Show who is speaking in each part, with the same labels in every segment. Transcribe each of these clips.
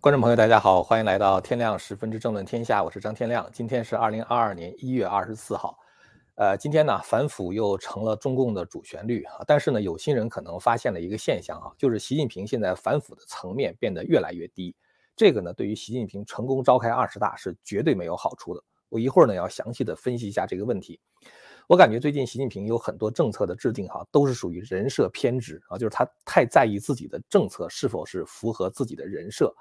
Speaker 1: 观众朋友，大家好，欢迎来到天亮十分之政论天下，我是张天亮。今天是二零二二年一月二十四号，呃，今天呢，反腐又成了中共的主旋律啊。但是呢，有心人可能发现了一个现象啊，就是习近平现在反腐的层面变得越来越低。这个呢，对于习近平成功召开二十大是绝对没有好处的。我一会儿呢要详细的分析一下这个问题。我感觉最近习近平有很多政策的制定哈，都是属于人设偏执啊，就是他太在意自己的政策是否是符合自己的人设。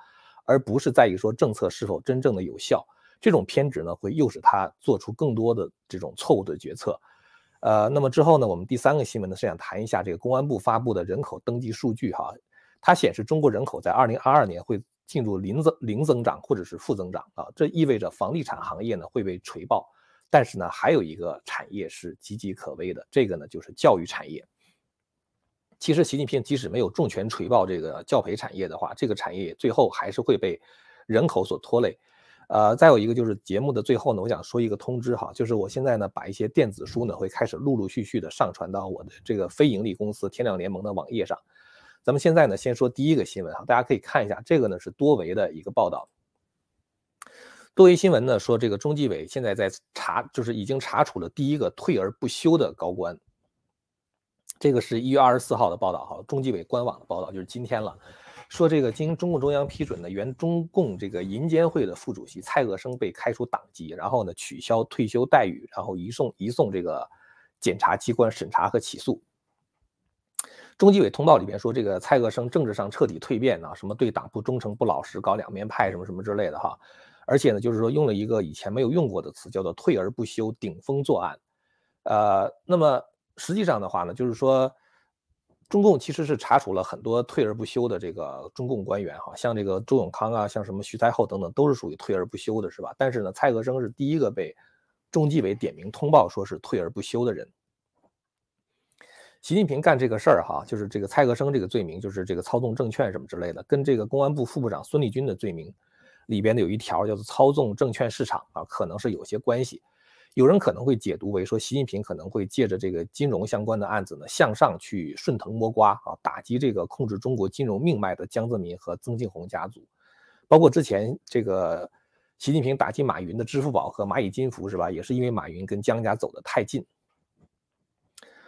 Speaker 1: 而不是在于说政策是否真正的有效，这种偏执呢，会诱使他做出更多的这种错误的决策。呃，那么之后呢，我们第三个新闻呢是想谈一下这个公安部发布的人口登记数据哈，它显示中国人口在二零二二年会进入零增零增长或者是负增长啊，这意味着房地产行业呢会被锤爆，但是呢还有一个产业是岌岌可危的，这个呢就是教育产业。其实，习近平即使没有重拳锤爆这个教培产业的话，这个产业最后还是会被人口所拖累。呃，再有一个就是节目的最后呢，我想说一个通知哈，就是我现在呢把一些电子书呢会开始陆陆续续的上传到我的这个非盈利公司天亮联盟的网页上。咱们现在呢先说第一个新闻哈，大家可以看一下，这个呢是多维的一个报道。多维新闻呢说，这个中纪委现在在查，就是已经查处了第一个退而不休的高官。这个是一月二十四号的报道，哈，中纪委官网的报道，就是今天了。说这个经中共中央批准的原中共这个银监会的副主席蔡鄂生被开除党籍，然后呢取消退休待遇，然后移送移送这个检察机关审查和起诉。中纪委通报里边说，这个蔡鄂生政治上彻底蜕变啊，什么对党不忠诚不老实，搞两面派什么什么之类的哈。而且呢，就是说用了一个以前没有用过的词，叫做退而不休，顶风作案。呃，那么。实际上的话呢，就是说，中共其实是查处了很多退而不休的这个中共官员，哈，像这个周永康啊，像什么徐才厚等等，都是属于退而不休的，是吧？但是呢，蔡和生是第一个被中纪委点名通报说是退而不休的人。习近平干这个事儿，哈，就是这个蔡和生这个罪名，就是这个操纵证券什么之类的，跟这个公安部副部长孙立军的罪名里边的有一条叫做操纵证券市场啊，可能是有些关系。有人可能会解读为说，习近平可能会借着这个金融相关的案子呢，向上去顺藤摸瓜啊，打击这个控制中国金融命脉的江泽民和曾庆红家族，包括之前这个习近平打击马云的支付宝和蚂蚁金服是吧？也是因为马云跟江家走得太近。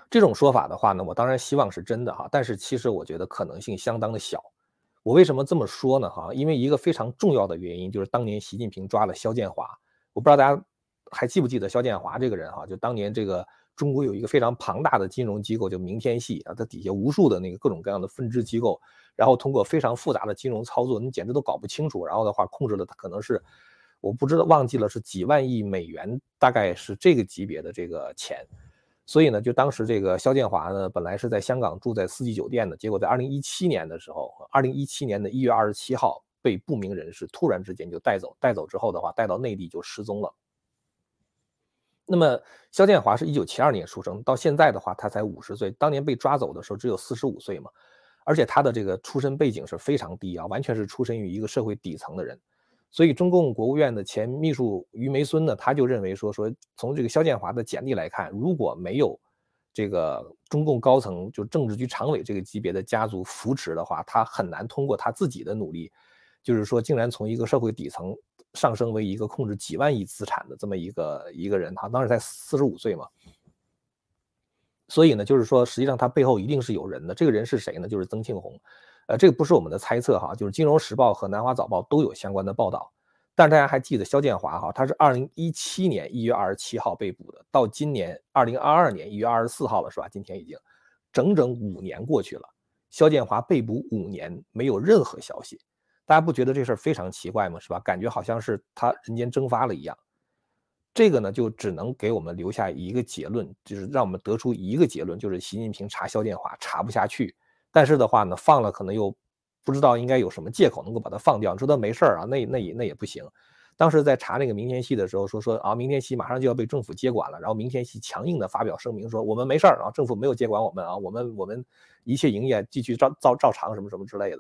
Speaker 1: 这种说法的话呢，我当然希望是真的哈，但是其实我觉得可能性相当的小。我为什么这么说呢？哈，因为一个非常重要的原因就是当年习近平抓了肖建华，我不知道大家。还记不记得肖建华这个人哈？就当年这个中国有一个非常庞大的金融机构，叫明天系啊，它底下无数的那个各种各样的分支机构，然后通过非常复杂的金融操作，你简直都搞不清楚。然后的话，控制了它可能是我不知道忘记了是几万亿美元，大概是这个级别的这个钱。所以呢，就当时这个肖建华呢，本来是在香港住在四季酒店的，结果在二零一七年的时候，二零一七年的一月二十七号被不明人士突然之间就带走，带走之后的话，带到内地就失踪了。那么，肖建华是一九七二年出生，到现在的话，他才五十岁。当年被抓走的时候只有四十五岁嘛，而且他的这个出身背景是非常低啊，完全是出身于一个社会底层的人。所以，中共国务院的前秘书于梅孙呢，他就认为说，说从这个肖建华的简历来看，如果没有这个中共高层就政治局常委这个级别的家族扶持的话，他很难通过他自己的努力，就是说，竟然从一个社会底层。上升为一个控制几万亿资产的这么一个一个人，他当时才四十五岁嘛，所以呢，就是说，实际上他背后一定是有人的。这个人是谁呢？就是曾庆红。呃，这个不是我们的猜测哈，就是《金融时报》和《南华早报》都有相关的报道。但是大家还记得肖建华哈，他是二零一七年一月二十七号被捕的，到今年二零二二年一月二十四号了，是吧？今天已经整整五年过去了，肖建华被捕五年，没有任何消息。大家不觉得这事儿非常奇怪吗？是吧？感觉好像是他人间蒸发了一样。这个呢，就只能给我们留下一个结论，就是让我们得出一个结论，就是习近平查肖建华查不下去。但是的话呢，放了可能又不知道应该有什么借口能够把他放掉。你说他没事儿啊？那那也那也不行。当时在查那个明天系的时候，说说啊，明天系马上就要被政府接管了。然后明天系强硬的发表声明说，我们没事儿啊，政府没有接管我们啊，我们我们一切营业继续照照照常什么什么之类的。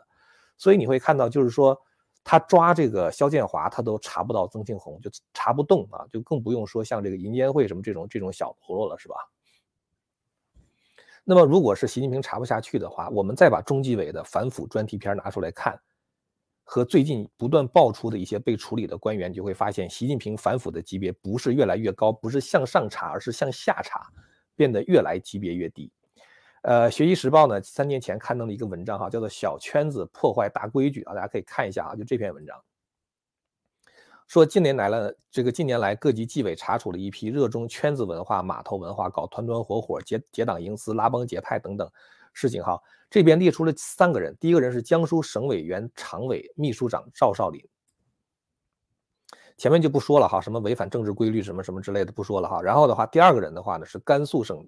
Speaker 1: 所以你会看到，就是说，他抓这个肖建华，他都查不到曾庆红，就查不动啊，就更不用说像这个银监会什么这种这种小喽啰了，是吧？那么，如果是习近平查不下去的话，我们再把中纪委的反腐专题片拿出来看，和最近不断爆出的一些被处理的官员，就会发现习近平反腐的级别不是越来越高，不是向上查，而是向下查，变得越来级别越低。呃，学习时报呢，三年前刊登了一个文章哈，叫做“小圈子破坏大规矩”啊，大家可以看一下啊，就这篇文章，说近年来了，这个近年来各级纪委查处了一批热衷圈子文化、码头文化、搞团团伙伙、结结党营私、拉帮结派等等事情哈。这边列出了三个人，第一个人是江苏省委原常委秘书长赵少林，前面就不说了哈，什么违反政治规律什么什么之类的不说了哈。然后的话，第二个人的话呢是甘肃省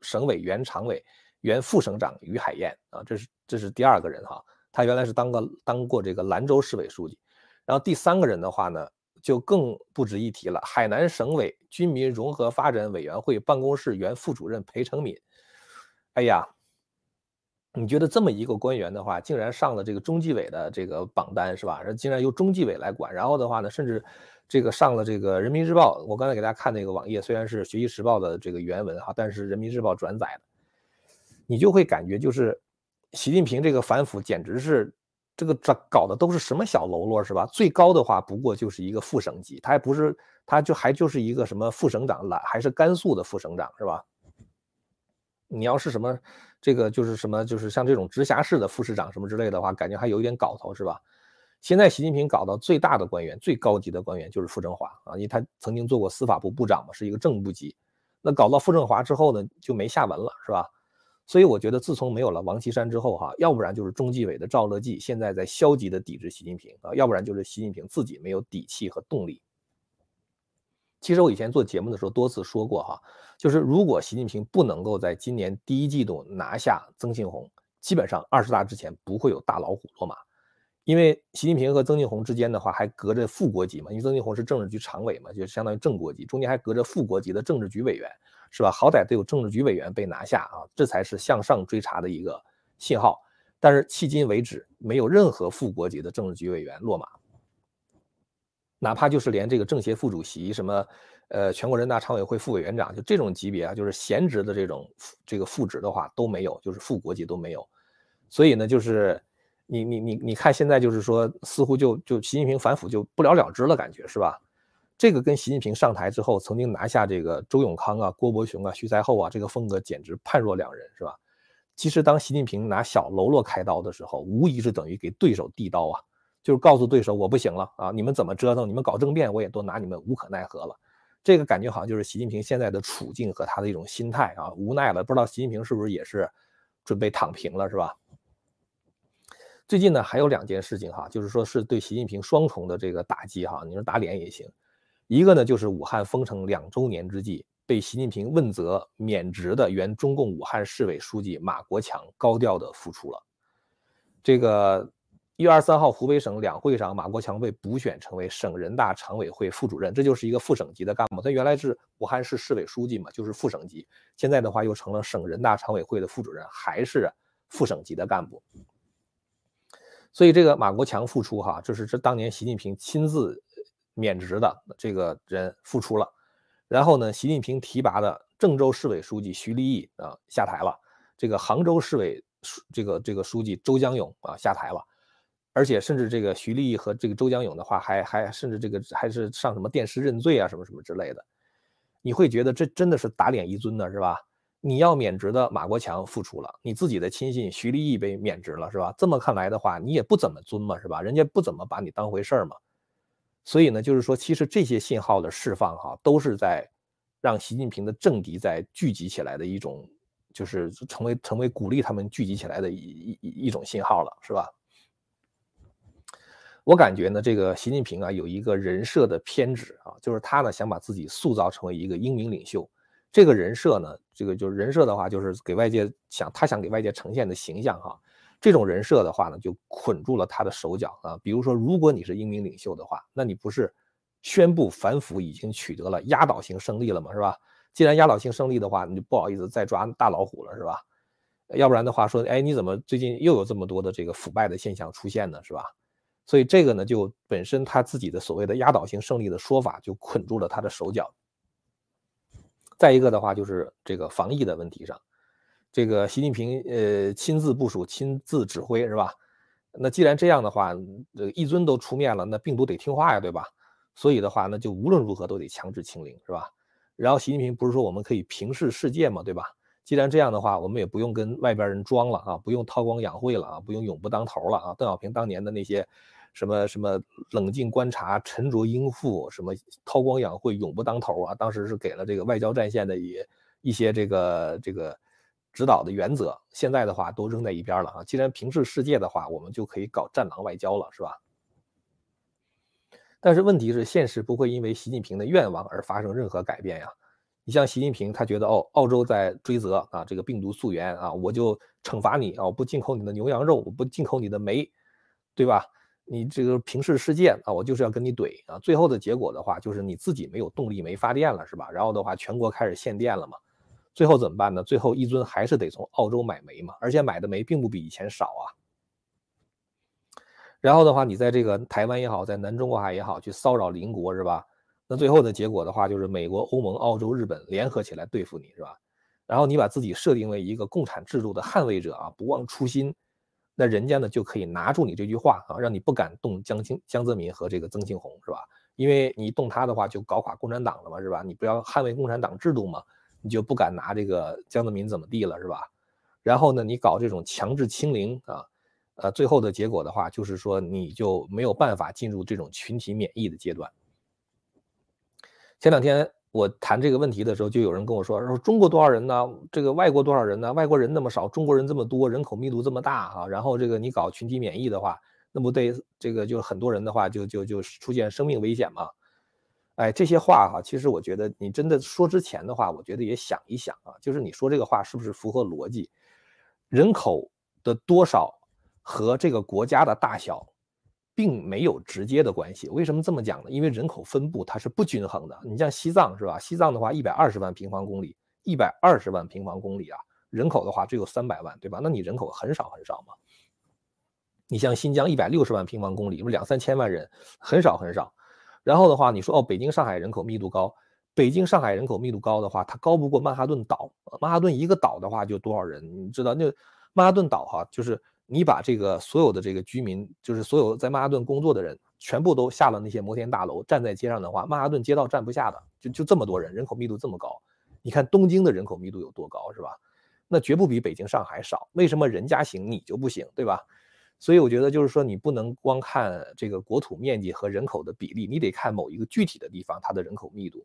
Speaker 1: 省委原常委。原副省长于海燕啊，这是这是第二个人哈，他原来是当个当过这个兰州市委书记，然后第三个人的话呢，就更不值一提了，海南省委军民融合发展委员会办公室原副主任裴成敏，哎呀，你觉得这么一个官员的话，竟然上了这个中纪委的这个榜单是吧？竟然由中纪委来管，然后的话呢，甚至这个上了这个人民日报，我刚才给大家看那个网页，虽然是学习时报的这个原文哈，但是人民日报转载的。你就会感觉就是，习近平这个反腐简直是这个这搞的都是什么小喽啰是吧？最高的话不过就是一个副省级，他还不是，他就还就是一个什么副省长了，还是甘肃的副省长是吧？你要是什么这个就是什么就是像这种直辖市的副市长什么之类的话，感觉还有一点搞头是吧？现在习近平搞到最大的官员、最高级的官员就是傅政华啊，因为他曾经做过司法部部长嘛，是一个正部级。那搞到傅政华之后呢，就没下文了是吧？所以我觉得，自从没有了王岐山之后，哈，要不然就是中纪委的赵乐际现在在消极的抵制习近平啊，要不然就是习近平自己没有底气和动力。其实我以前做节目的时候多次说过，哈，就是如果习近平不能够在今年第一季度拿下曾庆红，基本上二十大之前不会有大老虎落马，因为习近平和曾庆红之间的话还隔着副国级嘛，因为曾庆红是政治局常委嘛，就相当于正国级，中间还隔着副国级的政治局委员。是吧？好歹得有政治局委员被拿下啊，这才是向上追查的一个信号。但是迄今为止，没有任何副国级的政治局委员落马，哪怕就是连这个政协副主席、什么呃全国人大常委会副委员长，就这种级别啊，就是闲职的这种这个副职的话都没有，就是副国级都没有。所以呢，就是你你你你看现在就是说，似乎就就习近平反腐就不了了之了，感觉是吧？这个跟习近平上台之后曾经拿下这个周永康啊、郭伯雄啊、徐才厚啊，这个风格简直判若两人，是吧？其实当习近平拿小喽啰开刀的时候，无疑是等于给对手递刀啊，就是告诉对手我不行了啊，你们怎么折腾，你们搞政变，我也都拿你们无可奈何了。这个感觉好像就是习近平现在的处境和他的一种心态啊，无奈了。不知道习近平是不是也是准备躺平了，是吧？最近呢，还有两件事情哈，就是说是对习近平双重的这个打击哈，你说打脸也行。一个呢，就是武汉封城两周年之际，被习近平问责免职的原中共武汉市委书记马国强高调的复出了。这个一月二十三号，湖北省两会上，马国强被补选成为省人大常委会副主任，这就是一个副省级的干部。他原来是武汉市市委书记嘛，就是副省级，现在的话又成了省人大常委会的副主任，还是副省级的干部。所以这个马国强复出哈，这是这当年习近平亲自。免职的这个人复出了，然后呢，习近平提拔的郑州市委书记徐立毅啊下台了，这个杭州市委这个这个书记周江勇啊下台了，而且甚至这个徐立毅和这个周江勇的话，还还甚至这个还是上什么电视认罪啊什么什么之类的，你会觉得这真的是打脸一尊的是吧？你要免职的马国强复出了，你自己的亲信徐立毅被免职了是吧？这么看来的话，你也不怎么尊嘛是吧？人家不怎么把你当回事儿嘛。所以呢，就是说，其实这些信号的释放，哈，都是在让习近平的政敌在聚集起来的一种，就是成为成为鼓励他们聚集起来的一一一种信号了，是吧？我感觉呢，这个习近平啊，有一个人设的偏执啊，就是他呢想把自己塑造成为一个英明领袖，这个人设呢，这个就是人设的话，就是给外界想他想给外界呈现的形象哈。这种人设的话呢，就捆住了他的手脚啊。比如说，如果你是英明领袖的话，那你不是宣布反腐已经取得了压倒性胜利了吗？是吧？既然压倒性胜利的话，你就不好意思再抓大老虎了，是吧？要不然的话说，哎，你怎么最近又有这么多的这个腐败的现象出现呢？是吧？所以这个呢，就本身他自己的所谓的压倒性胜利的说法，就捆住了他的手脚。再一个的话，就是这个防疫的问题上。这个习近平呃亲自部署、亲自指挥是吧？那既然这样的话，这个一尊都出面了，那病毒得听话呀，对吧？所以的话，那就无论如何都得强制清零，是吧？然后习近平不是说我们可以平视世界嘛，对吧？既然这样的话，我们也不用跟外边人装了啊，不用韬光养晦了啊，不用永不当头了啊。邓小平当年的那些什么什么冷静观察、沉着应付、什么韬光养晦、永不当头啊，当时是给了这个外交战线的一一些这个这个。指导的原则，现在的话都扔在一边了啊！既然平视世界的话，我们就可以搞战狼外交了，是吧？但是问题是，现实不会因为习近平的愿望而发生任何改变呀。你像习近平，他觉得哦，澳洲在追责啊，这个病毒溯源啊，我就惩罚你啊，我不进口你的牛羊肉，我不进口你的煤，对吧？你这个平视世界啊，我就是要跟你怼啊！最后的结果的话，就是你自己没有动力没发电了，是吧？然后的话，全国开始限电了嘛。最后怎么办呢？最后一尊还是得从澳洲买煤嘛，而且买的煤并不比以前少啊。然后的话，你在这个台湾也好，在南中国海也好，去骚扰邻国是吧？那最后的结果的话，就是美国、欧盟、澳洲、日本联合起来对付你是吧？然后你把自己设定为一个共产制度的捍卫者啊，不忘初心，那人家呢就可以拿住你这句话啊，让你不敢动江青、江泽民和这个曾庆红是吧？因为你动他的话，就搞垮共产党了嘛是吧？你不要捍卫共产党制度嘛？你就不敢拿这个江泽民怎么地了，是吧？然后呢，你搞这种强制清零啊，呃，最后的结果的话，就是说你就没有办法进入这种群体免疫的阶段。前两天我谈这个问题的时候，就有人跟我说说中国多少人呢？这个外国多少人呢？外国人那么少，中国人这么多，人口密度这么大啊，然后这个你搞群体免疫的话，那不对这个就很多人的话就就就出现生命危险嘛？哎，这些话哈，其实我觉得你真的说之前的话，我觉得也想一想啊，就是你说这个话是不是符合逻辑？人口的多少和这个国家的大小并没有直接的关系。为什么这么讲呢？因为人口分布它是不均衡的。你像西藏是吧？西藏的话，一百二十万平方公里，一百二十万平方公里啊，人口的话只有三百万，对吧？那你人口很少很少嘛。你像新疆一百六十万平方公里，不两三千万人，很少很少。然后的话，你说哦，北京、上海人口密度高，北京、上海人口密度高的话，它高不过曼哈顿岛。曼哈顿一个岛的话就多少人？你知道那曼哈顿岛哈，就是你把这个所有的这个居民，就是所有在曼哈顿工作的人，全部都下了那些摩天大楼，站在街上的话，曼哈顿街道站不下的，就就这么多人，人口密度这么高。你看东京的人口密度有多高，是吧？那绝不比北京、上海少。为什么人家行你就不行，对吧？所以我觉得就是说，你不能光看这个国土面积和人口的比例，你得看某一个具体的地方它的人口密度。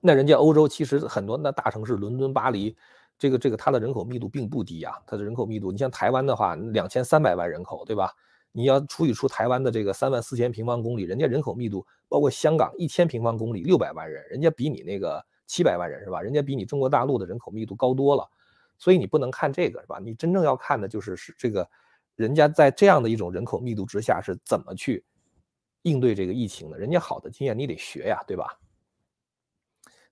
Speaker 1: 那人家欧洲其实很多那大城市，伦敦、巴黎，这个这个它的人口密度并不低啊，它的人口密度，你像台湾的话，两千三百万人口，对吧？你要除以出台湾的这个三万四千平方公里，人家人口密度，包括香港一千平方公里六百万人，人家比你那个七百万人是吧？人家比你中国大陆的人口密度高多了。所以你不能看这个是吧？你真正要看的就是是这个，人家在这样的一种人口密度之下是怎么去应对这个疫情的？人家好的经验你得学呀，对吧？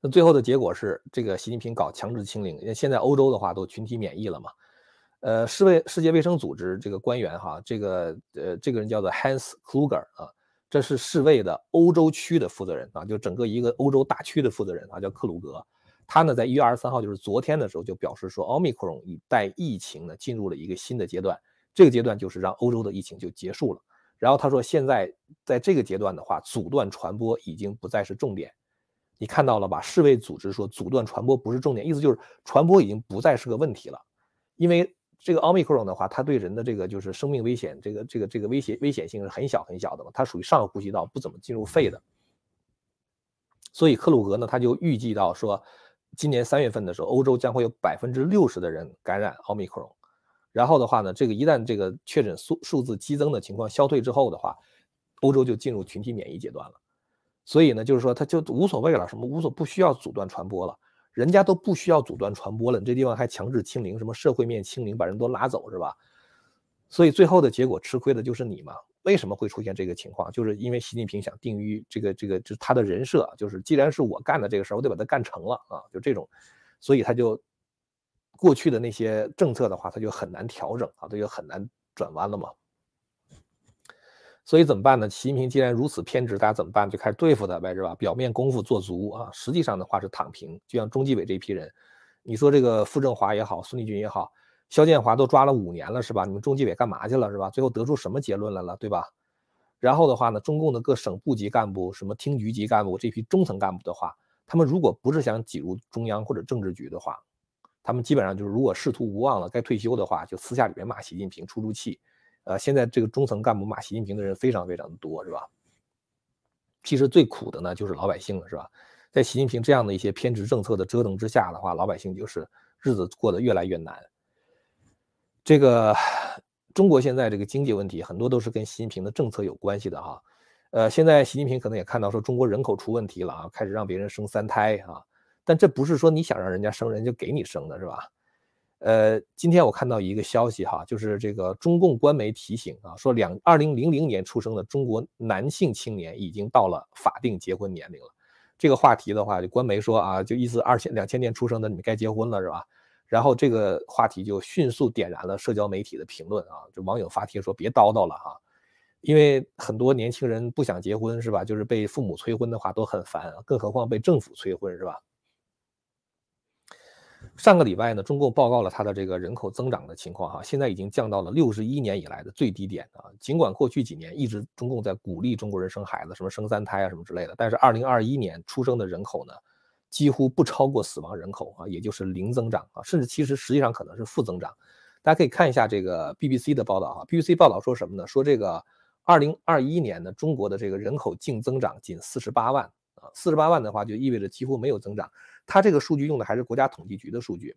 Speaker 1: 那最后的结果是这个习近平搞强制清零，现在欧洲的话都群体免疫了嘛？呃，世卫世界卫生组织这个官员哈，这个呃这个人叫做 Hans Kluger 啊，这是世卫的欧洲区的负责人啊，就整个一个欧洲大区的负责人啊，叫克鲁格。他呢，在一月二十三号，就是昨天的时候，就表示说，奥密克戎已带疫情呢进入了一个新的阶段，这个阶段就是让欧洲的疫情就结束了。然后他说，现在在这个阶段的话，阻断传播已经不再是重点。你看到了吧？世卫组织说，阻断传播不是重点，意思就是传播已经不再是个问题了。因为这个奥密克戎的话，它对人的这个就是生命危险，这个这个这个危险危险性是很小很小的嘛，它属于上呼吸道，不怎么进入肺的。所以克鲁格呢，他就预计到说。今年三月份的时候，欧洲将会有百分之六十的人感染奥密克戎。然后的话呢，这个一旦这个确诊数数字激增的情况消退之后的话，欧洲就进入群体免疫阶段了。所以呢，就是说他就无所谓了，什么无所不需要阻断传播了，人家都不需要阻断传播了，你这地方还强制清零，什么社会面清零，把人都拉走是吧？所以最后的结果吃亏的就是你嘛。为什么会出现这个情况？就是因为习近平想定于这个这个，就是他的人设，就是既然是我干的这个事儿，我得把它干成了啊，就这种，所以他就过去的那些政策的话，他就很难调整啊，他就很难转弯了嘛。所以怎么办呢？习近平既然如此偏执，大家怎么办？就开始对付他呗，是吧？表面功夫做足啊，实际上的话是躺平。就像中纪委这一批人，你说这个傅政华也好，孙立军也好。肖建华都抓了五年了，是吧？你们中纪委干嘛去了，是吧？最后得出什么结论来了，对吧？然后的话呢，中共的各省部级干部、什么厅局级干部这批中层干部的话，他们如果不是想挤入中央或者政治局的话，他们基本上就是如果仕途无望了，该退休的话，就私下里面骂习近平出出气。呃，现在这个中层干部骂习近平的人非常非常的多，是吧？其实最苦的呢就是老百姓了，是吧？在习近平这样的一些偏执政策的折腾之下的话，老百姓就是日子过得越来越难。这个中国现在这个经济问题很多都是跟习近平的政策有关系的哈。呃，现在习近平可能也看到说中国人口出问题了啊，开始让别人生三胎啊。但这不是说你想让人家生人就给你生的，是吧？呃，今天我看到一个消息哈，就是这个中共官媒提醒啊，说两二零零零年出生的中国男性青年已经到了法定结婚年龄了。这个话题的话，就官媒说啊，就意思二千两千年出生的你们该结婚了是吧？然后这个话题就迅速点燃了社交媒体的评论啊，就网友发帖说别叨叨了哈，因为很多年轻人不想结婚是吧？就是被父母催婚的话都很烦，更何况被政府催婚是吧？上个礼拜呢，中共报告了它的这个人口增长的情况哈，现在已经降到了六十一年以来的最低点啊。尽管过去几年一直中共在鼓励中国人生孩子，什么生三胎啊什么之类的，但是二零二一年出生的人口呢，几乎不超过死亡人口啊，也就是零增长啊，甚至其实实际上可能是负增长。大家可以看一下这个 BBC 的报道啊，BBC 报道说什么呢？说这个二零二一年呢，中国的这个人口净增长仅四十八万啊，四十八万的话就意味着几乎没有增长。它这个数据用的还是国家统计局的数据，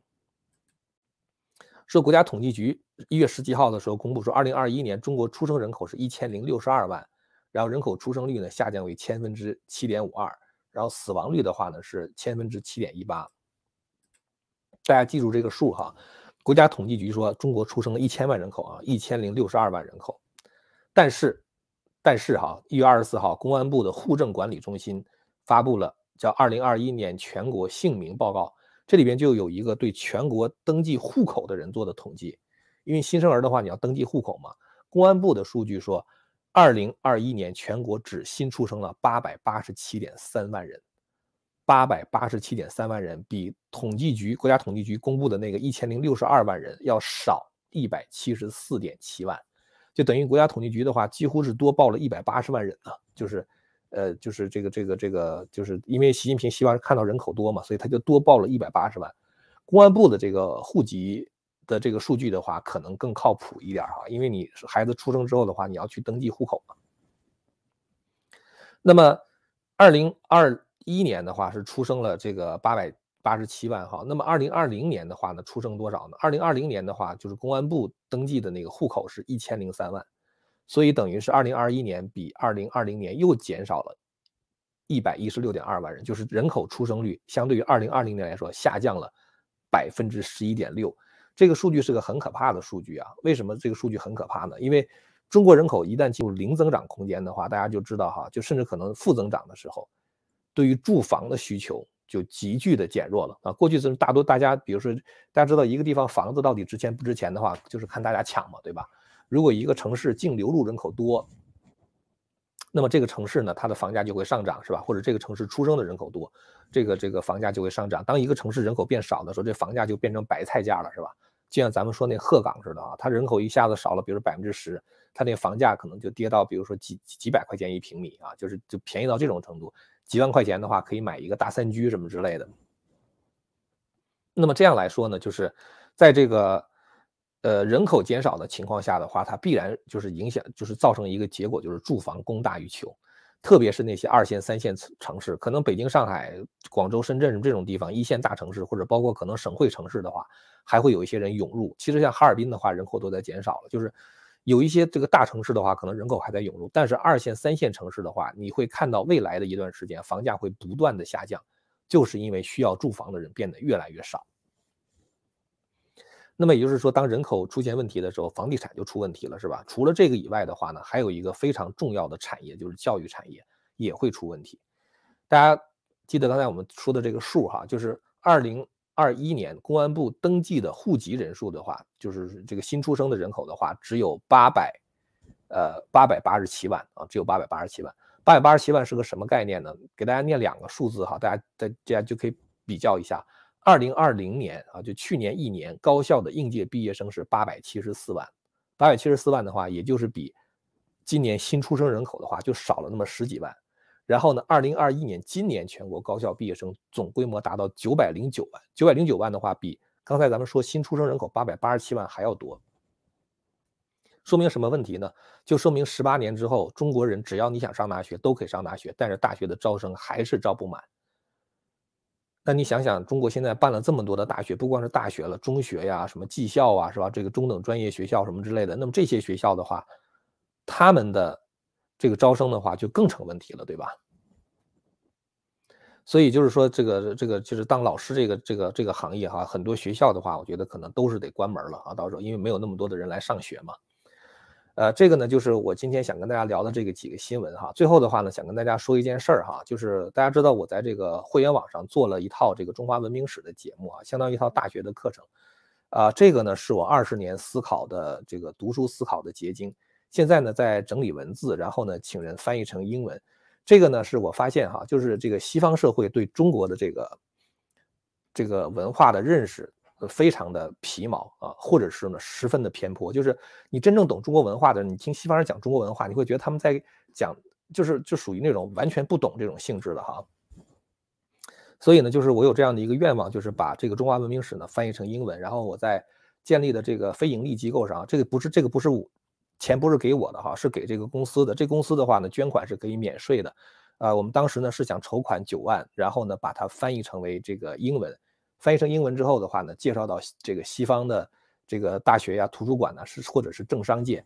Speaker 1: 说国家统计局一月十七号的时候公布说，二零二一年中国出生人口是一千零六十二万，然后人口出生率呢下降为千分之七点五二，然后死亡率的话呢是千分之七点一八。大家记住这个数哈，国家统计局说中国出生了一千万人口啊，一千零六十二万人口，但是，但是哈，一月二十四号，公安部的户政管理中心发布了。叫二零二一年全国姓名报告，这里边就有一个对全国登记户口的人做的统计。因为新生儿的话，你要登记户口嘛。公安部的数据说，二零二一年全国只新出生了八百八十七点三万人，八百八十七点三万人比统计局国家统计局公布的那个一千零六十二万人要少一百七十四点七万，就等于国家统计局的话，几乎是多报了一百八十万人呢，就是。呃，就是这个这个这个，就是因为习近平希望看到人口多嘛，所以他就多报了一百八十万。公安部的这个户籍的这个数据的话，可能更靠谱一点哈，因为你孩子出生之后的话，你要去登记户口嘛。那么，二零二一年的话是出生了这个八百八十七万哈，那么二零二零年的话呢，出生多少呢？二零二零年的话，就是公安部登记的那个户口是一千零三万。所以等于是二零二一年比二零二零年又减少了一百一十六点二万人，就是人口出生率相对于二零二零年来说下降了百分之十一点六。这个数据是个很可怕的数据啊！为什么这个数据很可怕呢？因为中国人口一旦进入零增长空间的话，大家就知道哈，就甚至可能负增长的时候，对于住房的需求就急剧的减弱了啊。过去是大多大家，比如说大家知道一个地方房子到底值钱不值钱的话，就是看大家抢嘛，对吧？如果一个城市净流入人口多，那么这个城市呢，它的房价就会上涨，是吧？或者这个城市出生的人口多，这个这个房价就会上涨。当一个城市人口变少的时候，这房价就变成白菜价了，是吧？就像咱们说那鹤岗似的啊，它人口一下子少了，比如百分之十，它那房价可能就跌到，比如说几几百块钱一平米啊，就是就便宜到这种程度，几万块钱的话可以买一个大三居什么之类的。那么这样来说呢，就是在这个。呃，人口减少的情况下的话，它必然就是影响，就是造成一个结果，就是住房供大于求，特别是那些二线、三线城市，可能北京、上海、广州、深圳这种地方一线大城市，或者包括可能省会城市的话，还会有一些人涌入。其实像哈尔滨的话，人口都在减少了，就是有一些这个大城市的话，可能人口还在涌入，但是二线、三线城市的话，你会看到未来的一段时间，房价会不断的下降，就是因为需要住房的人变得越来越少。那么也就是说，当人口出现问题的时候，房地产就出问题了，是吧？除了这个以外的话呢，还有一个非常重要的产业，就是教育产业也会出问题。大家记得刚才我们说的这个数哈，就是二零二一年公安部登记的户籍人数的话，就是这个新出生的人口的话，只有八百，呃，八百八十七万啊，只有八百八十七万。八百八十七万是个什么概念呢？给大家念两个数字哈，大家大家就可以比较一下。二零二零年啊，就去年一年，高校的应届毕业生是八百七十四万，八百七十四万的话，也就是比今年新出生人口的话就少了那么十几万。然后呢，二零二一年今年全国高校毕业生总规模达到九百零九万，九百零九万的话，比刚才咱们说新出生人口八百八十七万还要多。说明什么问题呢？就说明十八年之后，中国人只要你想上大学都可以上大学，但是大学的招生还是招不满。那你想想，中国现在办了这么多的大学，不光是大学了，中学呀、什么技校啊，是吧？这个中等专业学校什么之类的，那么这些学校的话，他们的这个招生的话就更成问题了，对吧？所以就是说，这个这个就是当老师这个这个这个行业哈，很多学校的话，我觉得可能都是得关门了啊，到时候因为没有那么多的人来上学嘛。呃，这个呢，就是我今天想跟大家聊的这个几个新闻哈。最后的话呢，想跟大家说一件事儿哈，就是大家知道我在这个会员网上做了一套这个中华文明史的节目啊，相当于一套大学的课程。啊，这个呢是我二十年思考的这个读书思考的结晶。现在呢在整理文字，然后呢请人翻译成英文。这个呢是我发现哈，就是这个西方社会对中国的这个这个文化的认识。非常的皮毛啊，或者是呢十分的偏颇。就是你真正懂中国文化的人，你听西方人讲中国文化，你会觉得他们在讲，就是就属于那种完全不懂这种性质的哈。所以呢，就是我有这样的一个愿望，就是把这个中华文明史呢翻译成英文，然后我在建立的这个非盈利机构上，这个不是这个不是我钱不是给我的哈，是给这个公司的。这公司的话呢，捐款是可以免税的。啊，我们当时呢是想筹款九万，然后呢把它翻译成为这个英文。翻译成英文之后的话呢，介绍到这个西方的这个大学呀、图书馆呢，是或者是政商界，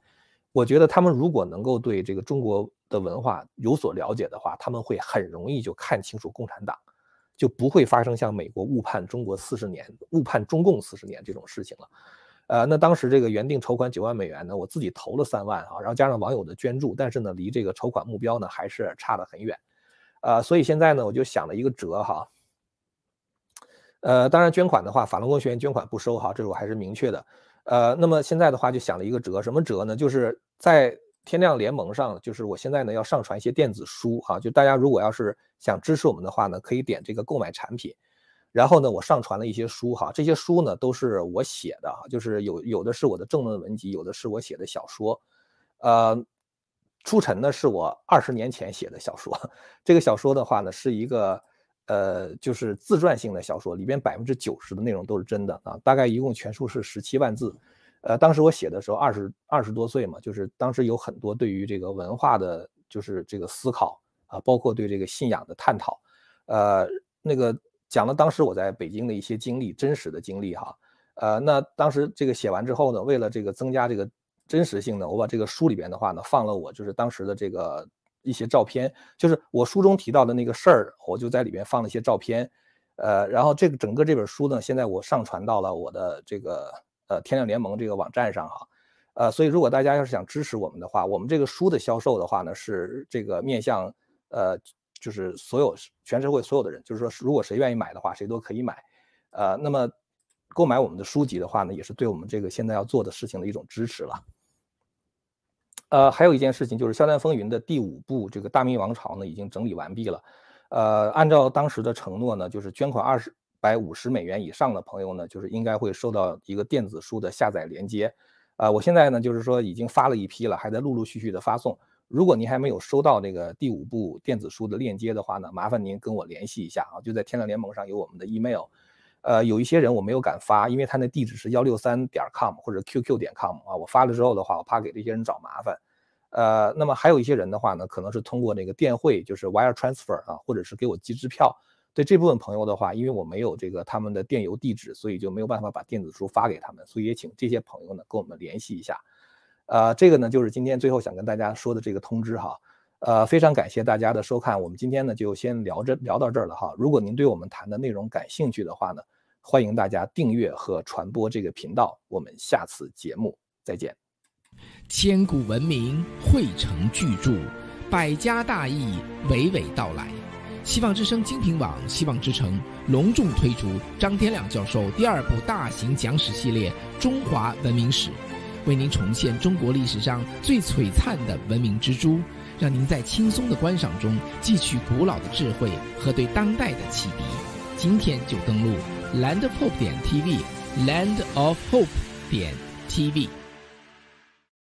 Speaker 1: 我觉得他们如果能够对这个中国的文化有所了解的话，他们会很容易就看清楚共产党，就不会发生像美国误判中国四十年、误判中共四十年这种事情了。呃，那当时这个原定筹款九万美元呢，我自己投了三万啊，然后加上网友的捐助，但是呢，离这个筹款目标呢还是差得很远。呃，所以现在呢，我就想了一个辙哈。呃，当然捐款的话，法轮功学员捐款不收哈，这是我还是明确的。呃，那么现在的话就想了一个折，什么折呢？就是在天亮联盟上，就是我现在呢要上传一些电子书哈，就大家如果要是想支持我们的话呢，可以点这个购买产品，然后呢我上传了一些书哈，这些书呢都是我写的哈，就是有有的是我的正论文集，有的是我写的小说，呃，初晨呢是我二十年前写的小说，这个小说的话呢是一个。呃，就是自传性的小说，里边百分之九十的内容都是真的啊，大概一共全书是十七万字。呃，当时我写的时候二十二十多岁嘛，就是当时有很多对于这个文化的，就是这个思考啊，包括对这个信仰的探讨。呃，那个讲了当时我在北京的一些经历，真实的经历哈。呃，那当时这个写完之后呢，为了这个增加这个真实性呢，我把这个书里边的话呢放了我就是当时的这个。一些照片，就是我书中提到的那个事儿，我就在里面放了一些照片，呃，然后这个整个这本书呢，现在我上传到了我的这个呃天亮联盟这个网站上哈，呃，所以如果大家要是想支持我们的话，我们这个书的销售的话呢，是这个面向呃就是所有全社会所有的人，就是说如果谁愿意买的话，谁都可以买，呃，那么购买我们的书籍的话呢，也是对我们这个现在要做的事情的一种支持了。呃，还有一件事情就是《笑谈风云》的第五部这个《大明王朝》呢，已经整理完毕了。呃，按照当时的承诺呢，就是捐款二十百五十美元以上的朋友呢，就是应该会收到一个电子书的下载链接。啊，我现在呢，就是说已经发了一批了，还在陆陆续续的发送。如果您还没有收到这个第五部电子书的链接的话呢，麻烦您跟我联系一下啊，就在天亮联盟上有我们的 email。呃，有一些人我没有敢发，因为他那地址是幺六三点 com 或者 qq 点 com 啊，我发了之后的话，我怕给这些人找麻烦。呃，那么还有一些人的话呢，可能是通过那个电汇，就是 wire transfer 啊，或者是给我寄支票。对这部分朋友的话，因为我没有这个他们的电邮地址，所以就没有办法把电子书发给他们，所以也请这些朋友呢跟我们联系一下。呃，这个呢就是今天最后想跟大家说的这个通知哈。呃，非常感谢大家的收看，我们今天呢就先聊着聊到这儿了哈。如果您对我们谈的内容感兴趣的话呢，欢迎大家订阅和传播这个频道，我们下次节目再见。
Speaker 2: 千古文明汇成巨著，百家大义娓娓道来。希望之声精品网、希望之城隆重推出张天亮教授第二部大型讲史系列《中华文明史》，为您重现中国历史上最璀璨的文明之珠，让您在轻松的观赏中汲取古老的智慧和对当代的启迪。今天就登录 LandHope 点 TV，Land of Hope 点 TV。